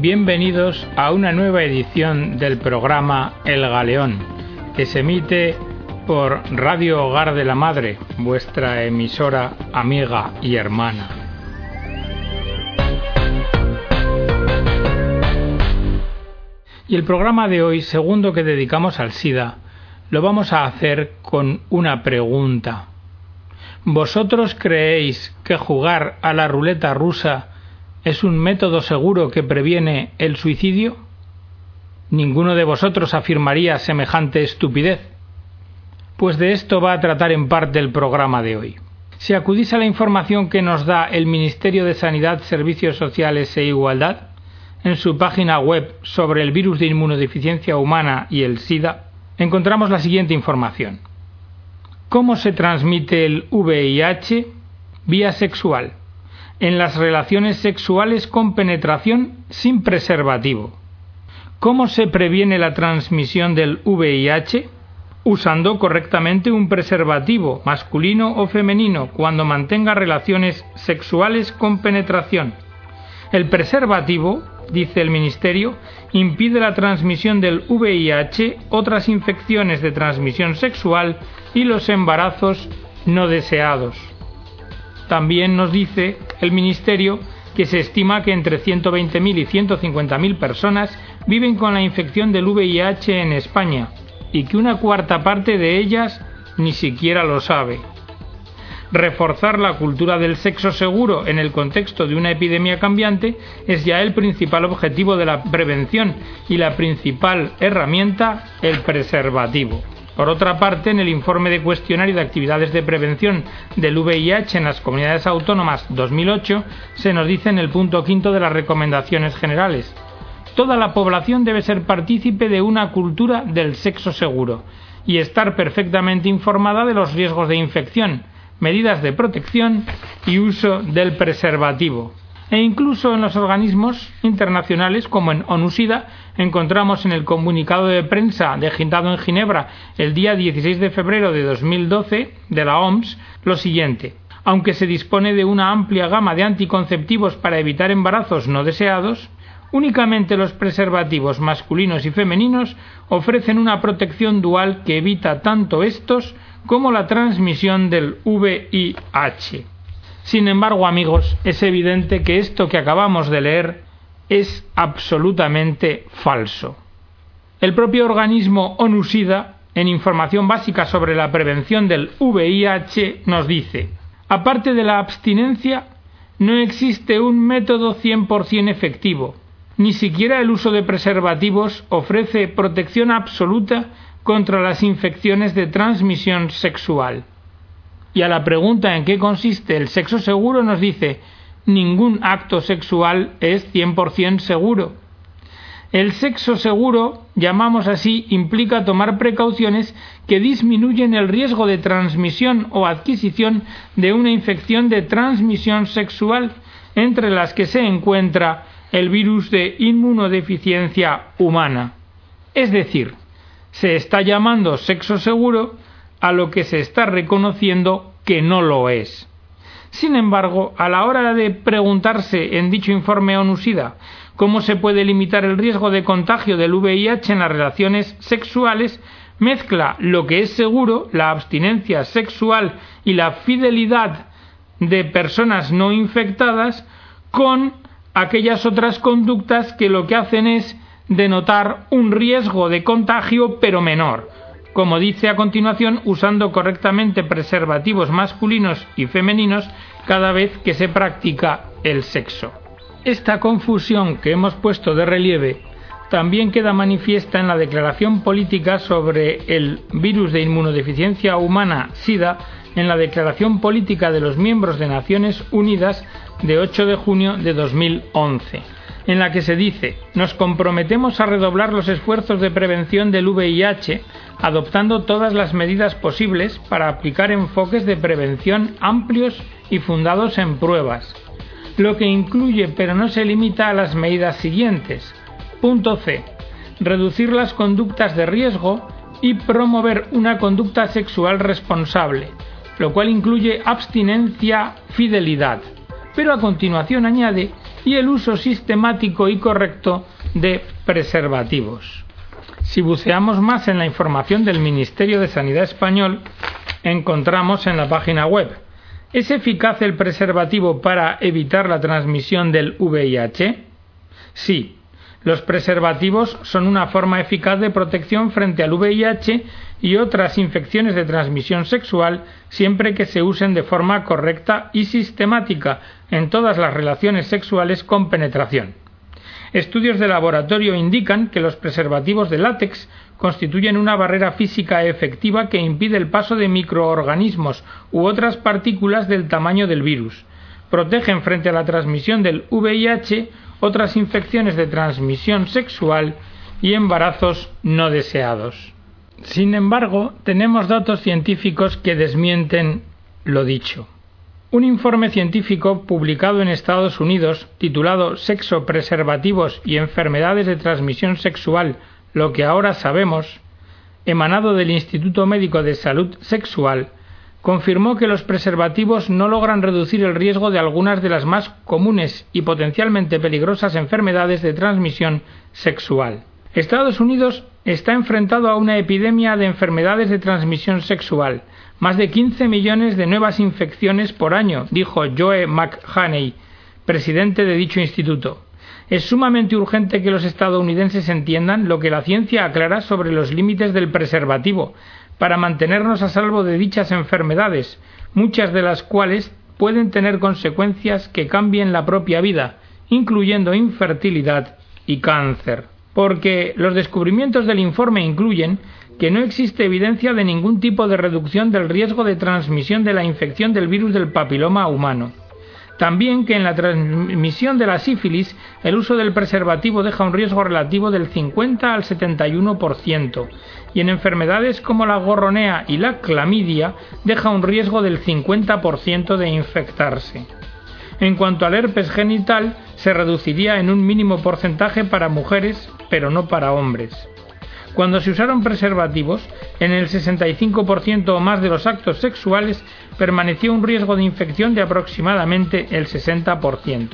bienvenidos a una nueva edición del programa El Galeón, que se emite por Radio Hogar de la Madre, vuestra emisora amiga y hermana. Y el programa de hoy, segundo que dedicamos al SIDA, lo vamos a hacer con una pregunta. ¿Vosotros creéis que jugar a la ruleta rusa es un método seguro que previene el suicidio? Ninguno de vosotros afirmaría semejante estupidez. Pues de esto va a tratar en parte el programa de hoy. Si acudís a la información que nos da el Ministerio de Sanidad, Servicios Sociales e Igualdad, en su página web sobre el virus de inmunodeficiencia humana y el SIDA, encontramos la siguiente información. ¿Cómo se transmite el VIH? Vía sexual en las relaciones sexuales con penetración sin preservativo. ¿Cómo se previene la transmisión del VIH? Usando correctamente un preservativo masculino o femenino cuando mantenga relaciones sexuales con penetración. El preservativo, dice el Ministerio, impide la transmisión del VIH, otras infecciones de transmisión sexual y los embarazos no deseados. También nos dice el Ministerio que se estima que entre 120.000 y 150.000 personas viven con la infección del VIH en España y que una cuarta parte de ellas ni siquiera lo sabe. Reforzar la cultura del sexo seguro en el contexto de una epidemia cambiante es ya el principal objetivo de la prevención y la principal herramienta, el preservativo. Por otra parte, en el informe de cuestionario de actividades de prevención del VIH en las comunidades autónomas 2008 se nos dice en el punto quinto de las recomendaciones generales. Toda la población debe ser partícipe de una cultura del sexo seguro y estar perfectamente informada de los riesgos de infección, medidas de protección y uso del preservativo e incluso en los organismos internacionales como en ONUSIDA encontramos en el comunicado de prensa de dado en Ginebra el día 16 de febrero de 2012 de la OMS lo siguiente. Aunque se dispone de una amplia gama de anticonceptivos para evitar embarazos no deseados, únicamente los preservativos masculinos y femeninos ofrecen una protección dual que evita tanto estos como la transmisión del VIH. Sin embargo, amigos, es evidente que esto que acabamos de leer es absolutamente falso. El propio organismo ONUSIDA, en información básica sobre la prevención del VIH, nos dice, aparte de la abstinencia, no existe un método 100% efectivo. Ni siquiera el uso de preservativos ofrece protección absoluta contra las infecciones de transmisión sexual. Y a la pregunta en qué consiste el sexo seguro nos dice ningún acto sexual es 100% seguro. El sexo seguro, llamamos así, implica tomar precauciones que disminuyen el riesgo de transmisión o adquisición de una infección de transmisión sexual, entre las que se encuentra el virus de inmunodeficiencia humana. Es decir, se está llamando sexo seguro a lo que se está reconociendo que no lo es. Sin embargo, a la hora de preguntarse en dicho informe ONUSIDA cómo se puede limitar el riesgo de contagio del VIH en las relaciones sexuales, mezcla lo que es seguro, la abstinencia sexual y la fidelidad de personas no infectadas, con aquellas otras conductas que lo que hacen es denotar un riesgo de contagio pero menor, como dice a continuación, usando correctamente preservativos masculinos y femeninos cada vez que se practica el sexo. Esta confusión que hemos puesto de relieve también queda manifiesta en la declaración política sobre el virus de inmunodeficiencia humana SIDA en la declaración política de los miembros de Naciones Unidas de 8 de junio de 2011 en la que se dice nos comprometemos a redoblar los esfuerzos de prevención del VIH adoptando todas las medidas posibles para aplicar enfoques de prevención amplios y fundados en pruebas, lo que incluye pero no se limita a las medidas siguientes. Punto C. Reducir las conductas de riesgo y promover una conducta sexual responsable, lo cual incluye abstinencia, fidelidad. Pero a continuación añade y el uso sistemático y correcto de preservativos. Si buceamos más en la información del Ministerio de Sanidad español, encontramos en la página web ¿Es eficaz el preservativo para evitar la transmisión del VIH? Sí, los preservativos son una forma eficaz de protección frente al VIH y otras infecciones de transmisión sexual siempre que se usen de forma correcta y sistemática en todas las relaciones sexuales con penetración. Estudios de laboratorio indican que los preservativos de látex constituyen una barrera física efectiva que impide el paso de microorganismos u otras partículas del tamaño del virus. Protegen frente a la transmisión del VIH, otras infecciones de transmisión sexual y embarazos no deseados. Sin embargo, tenemos datos científicos que desmienten lo dicho. Un informe científico publicado en Estados Unidos titulado Sexo, preservativos y enfermedades de transmisión sexual, lo que ahora sabemos, emanado del Instituto Médico de Salud Sexual, confirmó que los preservativos no logran reducir el riesgo de algunas de las más comunes y potencialmente peligrosas enfermedades de transmisión sexual. Estados Unidos está enfrentado a una epidemia de enfermedades de transmisión sexual, más de 15 millones de nuevas infecciones por año, dijo Joe McHaney, presidente de dicho instituto. Es sumamente urgente que los estadounidenses entiendan lo que la ciencia aclara sobre los límites del preservativo, para mantenernos a salvo de dichas enfermedades, muchas de las cuales pueden tener consecuencias que cambien la propia vida, incluyendo infertilidad y cáncer. Porque los descubrimientos del informe incluyen que no existe evidencia de ningún tipo de reducción del riesgo de transmisión de la infección del virus del papiloma humano. También que en la transmisión de la sífilis el uso del preservativo deja un riesgo relativo del 50 al 71% y en enfermedades como la gorronea y la clamidia deja un riesgo del 50% de infectarse. En cuanto al herpes genital, se reduciría en un mínimo porcentaje para mujeres, pero no para hombres. Cuando se usaron preservativos, en el 65% o más de los actos sexuales permaneció un riesgo de infección de aproximadamente el 60%.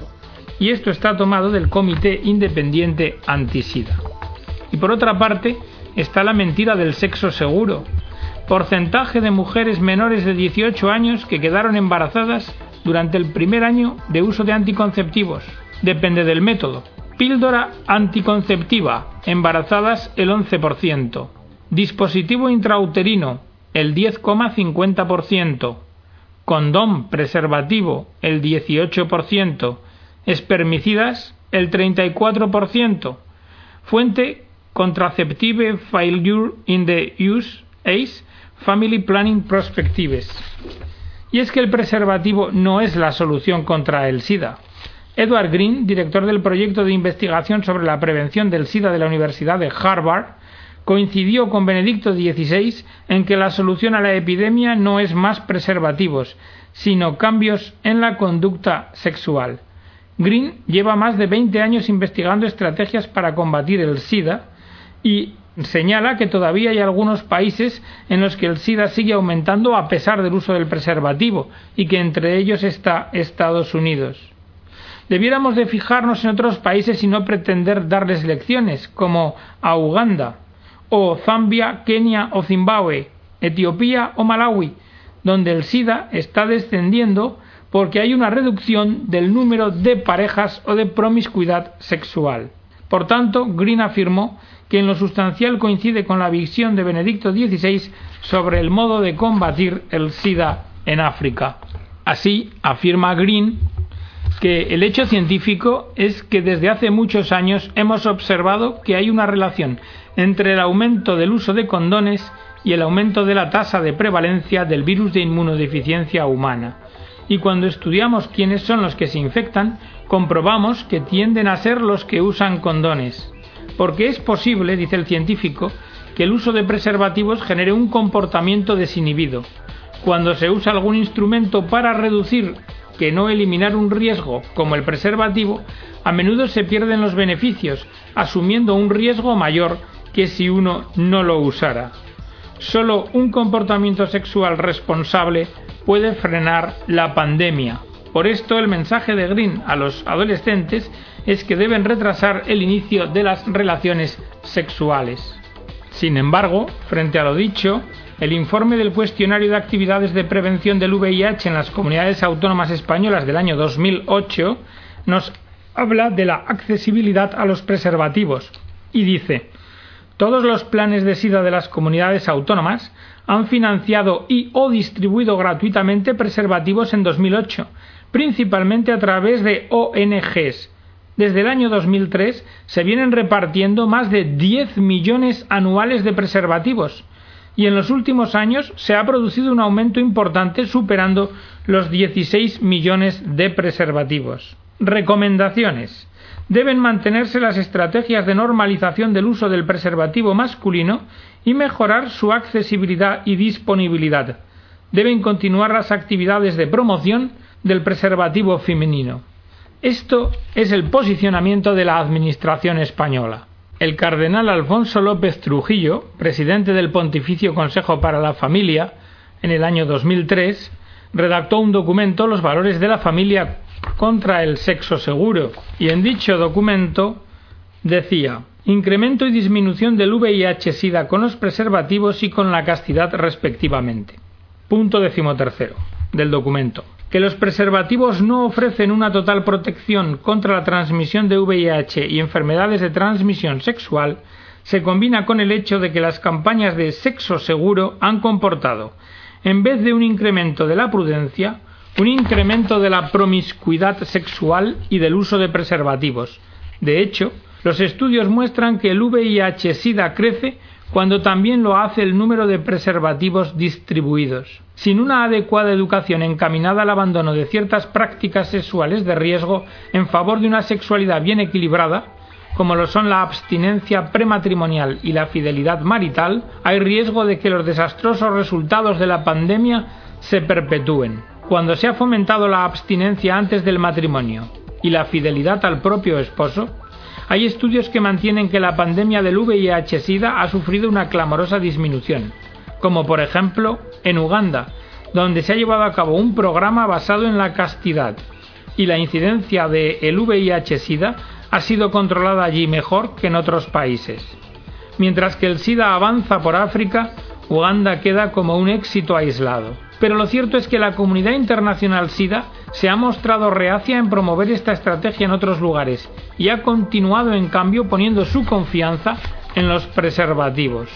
Y esto está tomado del Comité Independiente Antisida. Y por otra parte, está la mentira del sexo seguro. Porcentaje de mujeres menores de 18 años que quedaron embarazadas durante el primer año de uso de anticonceptivos. Depende del método. Píldora anticonceptiva, embarazadas el 11%. Dispositivo intrauterino, el 10,50%. Condón preservativo, el 18%. Espermicidas, el 34%. Fuente Contraceptive Failure in the Use ACE Family Planning Prospectives. Y es que el preservativo no es la solución contra el SIDA. Edward Green, director del proyecto de investigación sobre la prevención del SIDA de la Universidad de Harvard, coincidió con Benedicto XVI en que la solución a la epidemia no es más preservativos, sino cambios en la conducta sexual. Green lleva más de 20 años investigando estrategias para combatir el SIDA y señala que todavía hay algunos países en los que el SIDA sigue aumentando a pesar del uso del preservativo y que entre ellos está Estados Unidos. Debiéramos de fijarnos en otros países y no pretender darles lecciones, como a Uganda, o Zambia, Kenia o Zimbabue, Etiopía o Malawi, donde el SIDA está descendiendo porque hay una reducción del número de parejas o de promiscuidad sexual. Por tanto, Green afirmó que en lo sustancial coincide con la visión de Benedicto XVI sobre el modo de combatir el SIDA en África. Así, afirma Green, que el hecho científico es que desde hace muchos años hemos observado que hay una relación entre el aumento del uso de condones y el aumento de la tasa de prevalencia del virus de inmunodeficiencia humana. Y cuando estudiamos quiénes son los que se infectan, comprobamos que tienden a ser los que usan condones. Porque es posible, dice el científico, que el uso de preservativos genere un comportamiento desinhibido. Cuando se usa algún instrumento para reducir que no eliminar un riesgo como el preservativo, a menudo se pierden los beneficios, asumiendo un riesgo mayor que si uno no lo usara. Solo un comportamiento sexual responsable puede frenar la pandemia. Por esto el mensaje de Green a los adolescentes es que deben retrasar el inicio de las relaciones sexuales. Sin embargo, frente a lo dicho, el informe del cuestionario de actividades de prevención del VIH en las comunidades autónomas españolas del año 2008 nos habla de la accesibilidad a los preservativos y dice todos los planes de SIDA de las comunidades autónomas han financiado y o distribuido gratuitamente preservativos en 2008, principalmente a través de ONGs. Desde el año 2003 se vienen repartiendo más de 10 millones anuales de preservativos y en los últimos años se ha producido un aumento importante superando los 16 millones de preservativos. Recomendaciones. Deben mantenerse las estrategias de normalización del uso del preservativo masculino y mejorar su accesibilidad y disponibilidad. Deben continuar las actividades de promoción del preservativo femenino. Esto es el posicionamiento de la Administración española. El cardenal Alfonso López Trujillo, presidente del Pontificio Consejo para la Familia, en el año 2003, redactó un documento Los valores de la familia contra el sexo seguro y en dicho documento decía incremento y disminución del VIH-Sida con los preservativos y con la castidad respectivamente. Punto decimotercero del documento. Que los preservativos no ofrecen una total protección contra la transmisión de VIH y enfermedades de transmisión sexual se combina con el hecho de que las campañas de sexo seguro han comportado, en vez de un incremento de la prudencia, un incremento de la promiscuidad sexual y del uso de preservativos. De hecho, los estudios muestran que el VIH-Sida crece cuando también lo hace el número de preservativos distribuidos. Sin una adecuada educación encaminada al abandono de ciertas prácticas sexuales de riesgo en favor de una sexualidad bien equilibrada, como lo son la abstinencia prematrimonial y la fidelidad marital, hay riesgo de que los desastrosos resultados de la pandemia se perpetúen. Cuando se ha fomentado la abstinencia antes del matrimonio y la fidelidad al propio esposo, hay estudios que mantienen que la pandemia del VIH-Sida ha sufrido una clamorosa disminución, como por ejemplo en Uganda, donde se ha llevado a cabo un programa basado en la castidad y la incidencia del el VIH-Sida ha sido controlada allí mejor que en otros países. Mientras que el SIDA avanza por África, Uganda queda como un éxito aislado. Pero lo cierto es que la comunidad internacional SIDA se ha mostrado reacia en promover esta estrategia en otros lugares y ha continuado en cambio poniendo su confianza en los preservativos.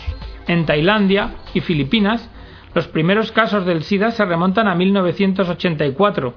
En Tailandia y Filipinas, los primeros casos del SIDA se remontan a 1984.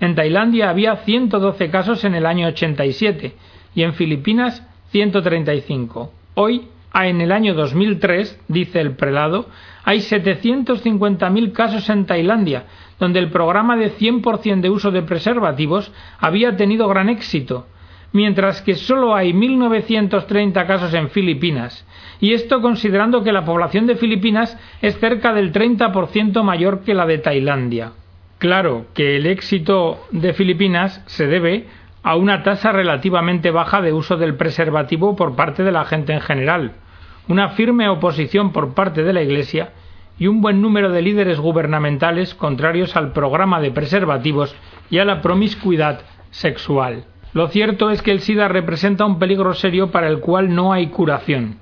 En Tailandia había 112 casos en el año 87 y en Filipinas 135. Hoy, en el año 2003, dice el prelado, hay 750.000 casos en Tailandia, donde el programa de 100% de uso de preservativos había tenido gran éxito, mientras que solo hay 1.930 casos en Filipinas, y esto considerando que la población de Filipinas es cerca del 30% mayor que la de Tailandia. Claro que el éxito de Filipinas se debe a una tasa relativamente baja de uso del preservativo por parte de la gente en general, una firme oposición por parte de la Iglesia y un buen número de líderes gubernamentales contrarios al programa de preservativos y a la promiscuidad sexual. Lo cierto es que el SIDA representa un peligro serio para el cual no hay curación.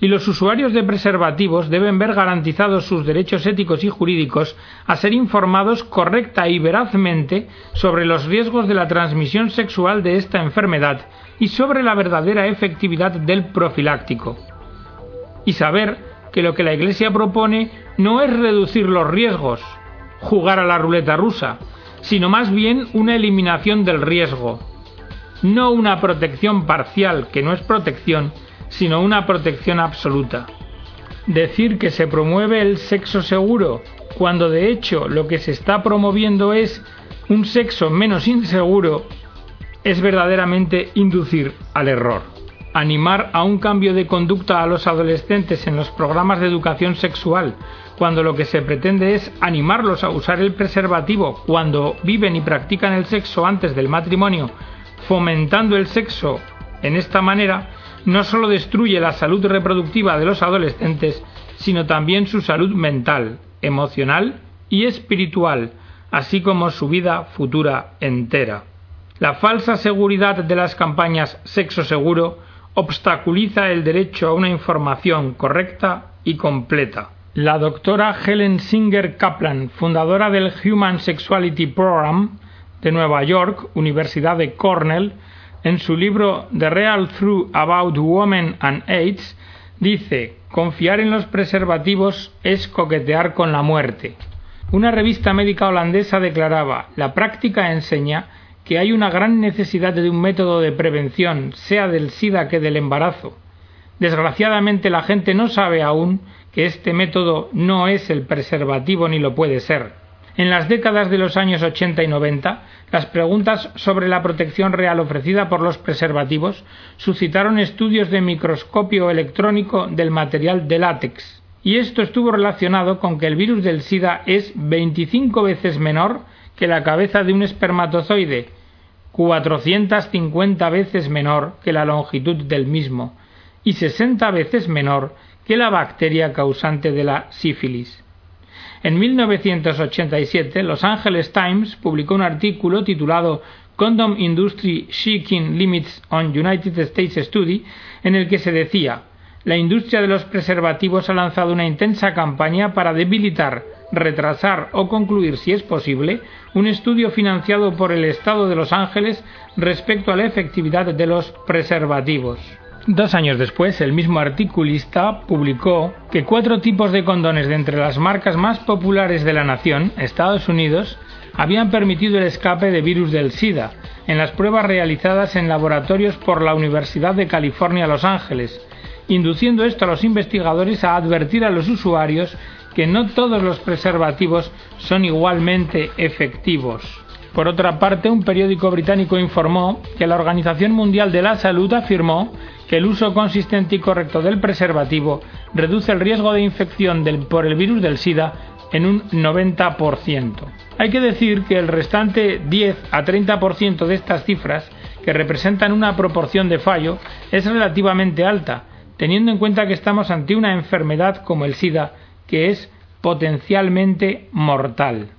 Y los usuarios de preservativos deben ver garantizados sus derechos éticos y jurídicos a ser informados correcta y verazmente sobre los riesgos de la transmisión sexual de esta enfermedad y sobre la verdadera efectividad del profiláctico. Y saber que lo que la Iglesia propone no es reducir los riesgos, jugar a la ruleta rusa, sino más bien una eliminación del riesgo, no una protección parcial, que no es protección, sino una protección absoluta. Decir que se promueve el sexo seguro, cuando de hecho lo que se está promoviendo es un sexo menos inseguro, es verdaderamente inducir al error animar a un cambio de conducta a los adolescentes en los programas de educación sexual, cuando lo que se pretende es animarlos a usar el preservativo cuando viven y practican el sexo antes del matrimonio, fomentando el sexo en esta manera, no solo destruye la salud reproductiva de los adolescentes, sino también su salud mental, emocional y espiritual, así como su vida futura entera. La falsa seguridad de las campañas sexo seguro obstaculiza el derecho a una información correcta y completa. La doctora Helen Singer Kaplan, fundadora del Human Sexuality Program de Nueva York, Universidad de Cornell, en su libro The Real Truth About Women and AIDS, dice confiar en los preservativos es coquetear con la muerte. Una revista médica holandesa declaraba la práctica enseña que hay una gran necesidad de un método de prevención, sea del SIDA que del embarazo. Desgraciadamente la gente no sabe aún que este método no es el preservativo ni lo puede ser. En las décadas de los años 80 y 90, las preguntas sobre la protección real ofrecida por los preservativos suscitaron estudios de microscopio electrónico del material de látex. Y esto estuvo relacionado con que el virus del SIDA es 25 veces menor que la cabeza de un espermatozoide 450 veces menor que la longitud del mismo y 60 veces menor que la bacteria causante de la sífilis. En 1987, Los Angeles Times publicó un artículo titulado Condom Industry Seeking Limits on United States Study, en el que se decía la industria de los preservativos ha lanzado una intensa campaña para debilitar retrasar o concluir, si es posible, un estudio financiado por el Estado de Los Ángeles respecto a la efectividad de los preservativos. Dos años después, el mismo articulista publicó que cuatro tipos de condones de entre las marcas más populares de la nación, Estados Unidos, habían permitido el escape de virus del SIDA en las pruebas realizadas en laboratorios por la Universidad de California Los Ángeles, induciendo esto a los investigadores a advertir a los usuarios que no todos los preservativos son igualmente efectivos. Por otra parte, un periódico británico informó que la Organización Mundial de la Salud afirmó que el uso consistente y correcto del preservativo reduce el riesgo de infección por el virus del SIDA en un 90%. Hay que decir que el restante 10 a 30% de estas cifras, que representan una proporción de fallo, es relativamente alta, teniendo en cuenta que estamos ante una enfermedad como el SIDA que es potencialmente mortal.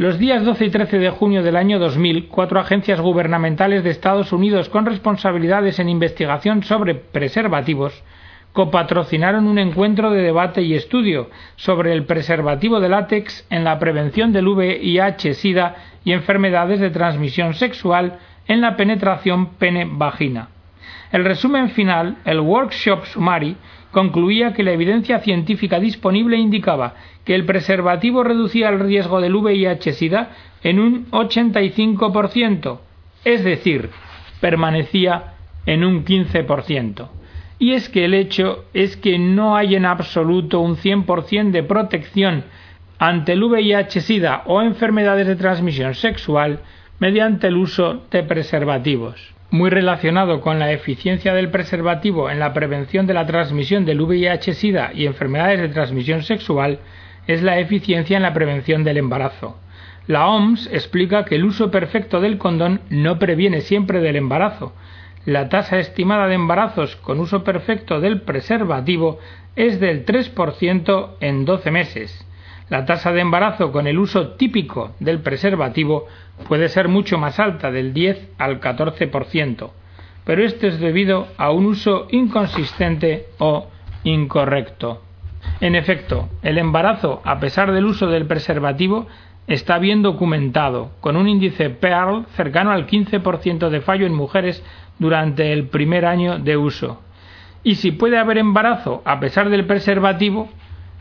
Los días 12 y 13 de junio del año 2000, cuatro agencias gubernamentales de Estados Unidos con responsabilidades en investigación sobre preservativos copatrocinaron un encuentro de debate y estudio sobre el preservativo de látex en la prevención del VIH, SIDA y enfermedades de transmisión sexual en la penetración pene-vagina. El resumen final, el workshop summary, concluía que la evidencia científica disponible indicaba que el preservativo reducía el riesgo del VIH-Sida en un 85%, es decir, permanecía en un 15%. Y es que el hecho es que no hay en absoluto un 100% de protección ante el VIH-Sida o enfermedades de transmisión sexual mediante el uso de preservativos muy relacionado con la eficiencia del preservativo en la prevención de la transmisión del VIH-Sida y enfermedades de transmisión sexual es la eficiencia en la prevención del embarazo. La OMS explica que el uso perfecto del condón no previene siempre del embarazo. La tasa estimada de embarazos con uso perfecto del preservativo es del 3% en 12 meses la tasa de embarazo con el uso típico del preservativo puede ser mucho más alta, del 10 al 14%, pero esto es debido a un uso inconsistente o incorrecto. En efecto, el embarazo, a pesar del uso del preservativo, está bien documentado, con un índice PEARL cercano al 15% de fallo en mujeres durante el primer año de uso. Y si puede haber embarazo a pesar del preservativo,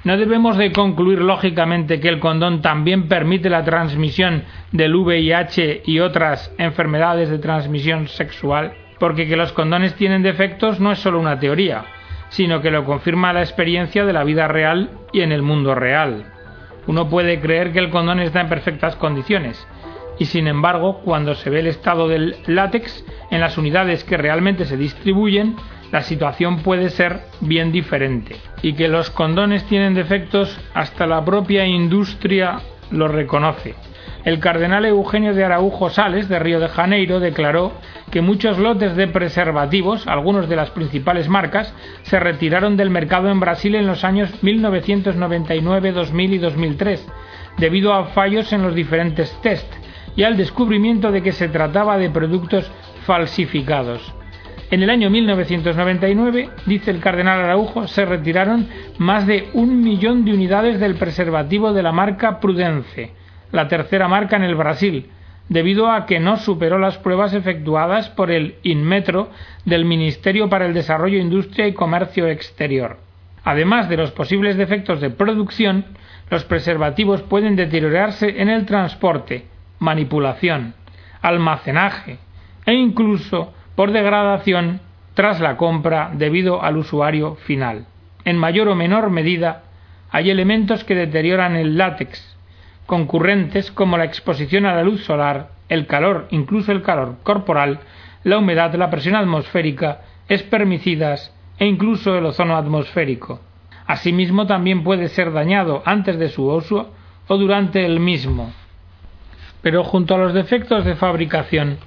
no debemos de concluir lógicamente que el condón también permite la transmisión del VIH y otras enfermedades de transmisión sexual, porque que los condones tienen defectos no es solo una teoría, sino que lo confirma la experiencia de la vida real y en el mundo real. Uno puede creer que el condón está en perfectas condiciones, y sin embargo, cuando se ve el estado del látex en las unidades que realmente se distribuyen, la situación puede ser bien diferente. Y que los condones tienen defectos, hasta la propia industria lo reconoce. El cardenal Eugenio de Araujo Sales, de Río de Janeiro, declaró que muchos lotes de preservativos, algunos de las principales marcas, se retiraron del mercado en Brasil en los años 1999, 2000 y 2003, debido a fallos en los diferentes test y al descubrimiento de que se trataba de productos falsificados. En el año 1999, dice el cardenal Araujo, se retiraron más de un millón de unidades del preservativo de la marca Prudence, la tercera marca en el Brasil, debido a que no superó las pruebas efectuadas por el INMETRO del Ministerio para el Desarrollo, Industria y Comercio Exterior. Además de los posibles defectos de producción, los preservativos pueden deteriorarse en el transporte, manipulación, almacenaje e incluso por degradación tras la compra debido al usuario final. En mayor o menor medida, hay elementos que deterioran el látex, concurrentes como la exposición a la luz solar, el calor, incluso el calor corporal, la humedad, la presión atmosférica, espermicidas e incluso el ozono atmosférico. Asimismo, también puede ser dañado antes de su uso o durante el mismo. Pero junto a los defectos de fabricación,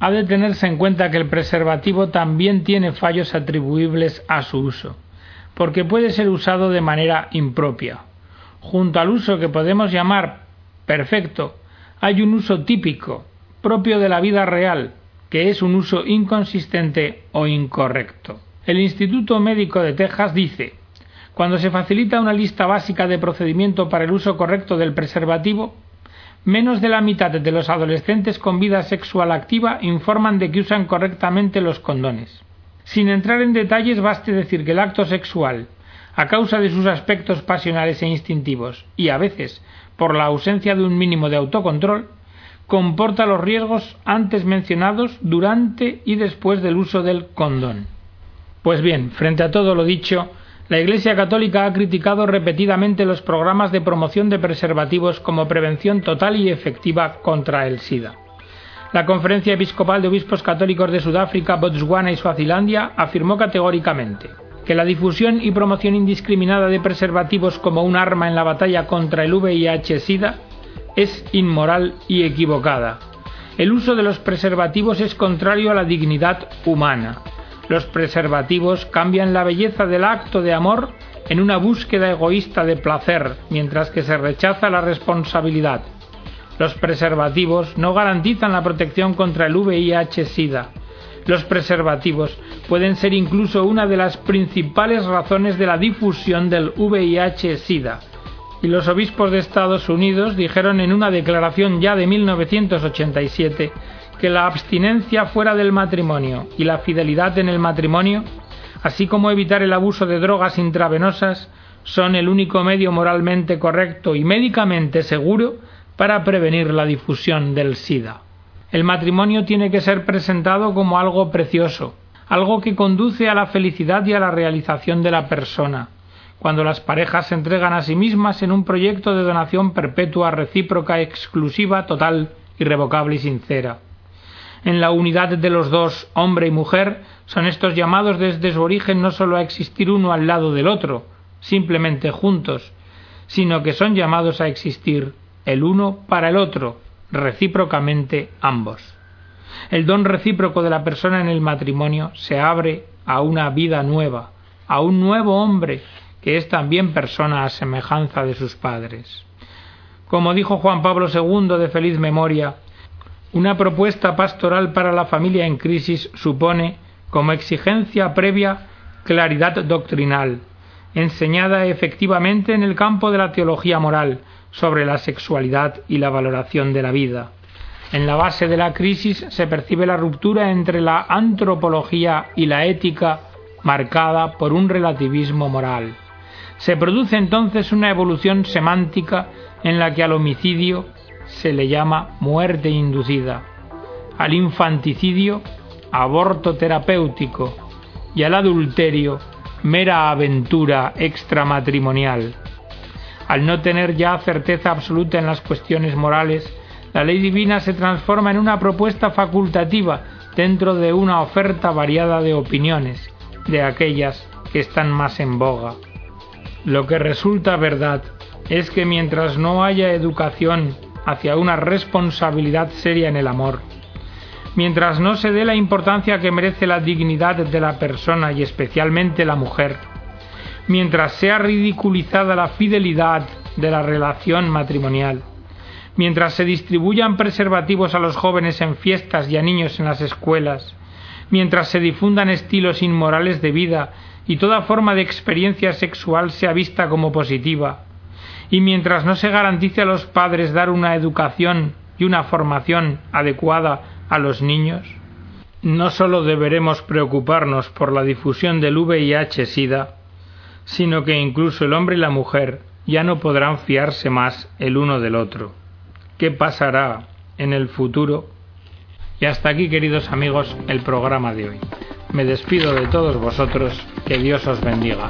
ha de tenerse en cuenta que el preservativo también tiene fallos atribuibles a su uso, porque puede ser usado de manera impropia. Junto al uso que podemos llamar perfecto, hay un uso típico, propio de la vida real, que es un uso inconsistente o incorrecto. El Instituto Médico de Texas dice, cuando se facilita una lista básica de procedimiento para el uso correcto del preservativo, Menos de la mitad de los adolescentes con vida sexual activa informan de que usan correctamente los condones. Sin entrar en detalles, baste decir que el acto sexual, a causa de sus aspectos pasionales e instintivos, y a veces por la ausencia de un mínimo de autocontrol, comporta los riesgos antes mencionados durante y después del uso del condón. Pues bien, frente a todo lo dicho, la Iglesia Católica ha criticado repetidamente los programas de promoción de preservativos como prevención total y efectiva contra el SIDA. La Conferencia Episcopal de Obispos Católicos de Sudáfrica, Botswana y Suazilandia afirmó categóricamente que la difusión y promoción indiscriminada de preservativos como un arma en la batalla contra el VIH-Sida es inmoral y equivocada. El uso de los preservativos es contrario a la dignidad humana los preservativos cambian la belleza del acto de amor en una búsqueda egoísta de placer, mientras que se rechaza la responsabilidad. Los preservativos no garantizan la protección contra el VIH-Sida. Los preservativos pueden ser incluso una de las principales razones de la difusión del VIH-Sida. Y los obispos de Estados Unidos dijeron en una declaración ya de 1987 que la abstinencia fuera del matrimonio y la fidelidad en el matrimonio, así como evitar el abuso de drogas intravenosas, son el único medio moralmente correcto y médicamente seguro para prevenir la difusión del SIDA. El matrimonio tiene que ser presentado como algo precioso, algo que conduce a la felicidad y a la realización de la persona, cuando las parejas se entregan a sí mismas en un proyecto de donación perpetua, recíproca, exclusiva, total, irrevocable y sincera en la unidad de los dos, hombre y mujer, son estos llamados desde su origen no sólo a existir uno al lado del otro, simplemente juntos, sino que son llamados a existir el uno para el otro, recíprocamente ambos. El don recíproco de la persona en el matrimonio se abre a una vida nueva, a un nuevo hombre que es también persona a semejanza de sus padres. Como dijo Juan Pablo II de feliz memoria, una propuesta pastoral para la familia en crisis supone, como exigencia previa, claridad doctrinal, enseñada efectivamente en el campo de la teología moral sobre la sexualidad y la valoración de la vida. En la base de la crisis se percibe la ruptura entre la antropología y la ética marcada por un relativismo moral. Se produce entonces una evolución semántica en la que al homicidio se le llama muerte inducida, al infanticidio aborto terapéutico y al adulterio mera aventura extramatrimonial. Al no tener ya certeza absoluta en las cuestiones morales, la ley divina se transforma en una propuesta facultativa dentro de una oferta variada de opiniones, de aquellas que están más en boga. Lo que resulta verdad es que mientras no haya educación hacia una responsabilidad seria en el amor. Mientras no se dé la importancia que merece la dignidad de la persona y especialmente la mujer, mientras sea ridiculizada la fidelidad de la relación matrimonial, mientras se distribuyan preservativos a los jóvenes en fiestas y a niños en las escuelas, mientras se difundan estilos inmorales de vida y toda forma de experiencia sexual sea vista como positiva, y mientras no se garantice a los padres dar una educación y una formación adecuada a los niños, no sólo deberemos preocuparnos por la difusión del VIH-Sida, sino que incluso el hombre y la mujer ya no podrán fiarse más el uno del otro. ¿Qué pasará en el futuro? Y hasta aquí, queridos amigos, el programa de hoy. Me despido de todos vosotros, que Dios os bendiga.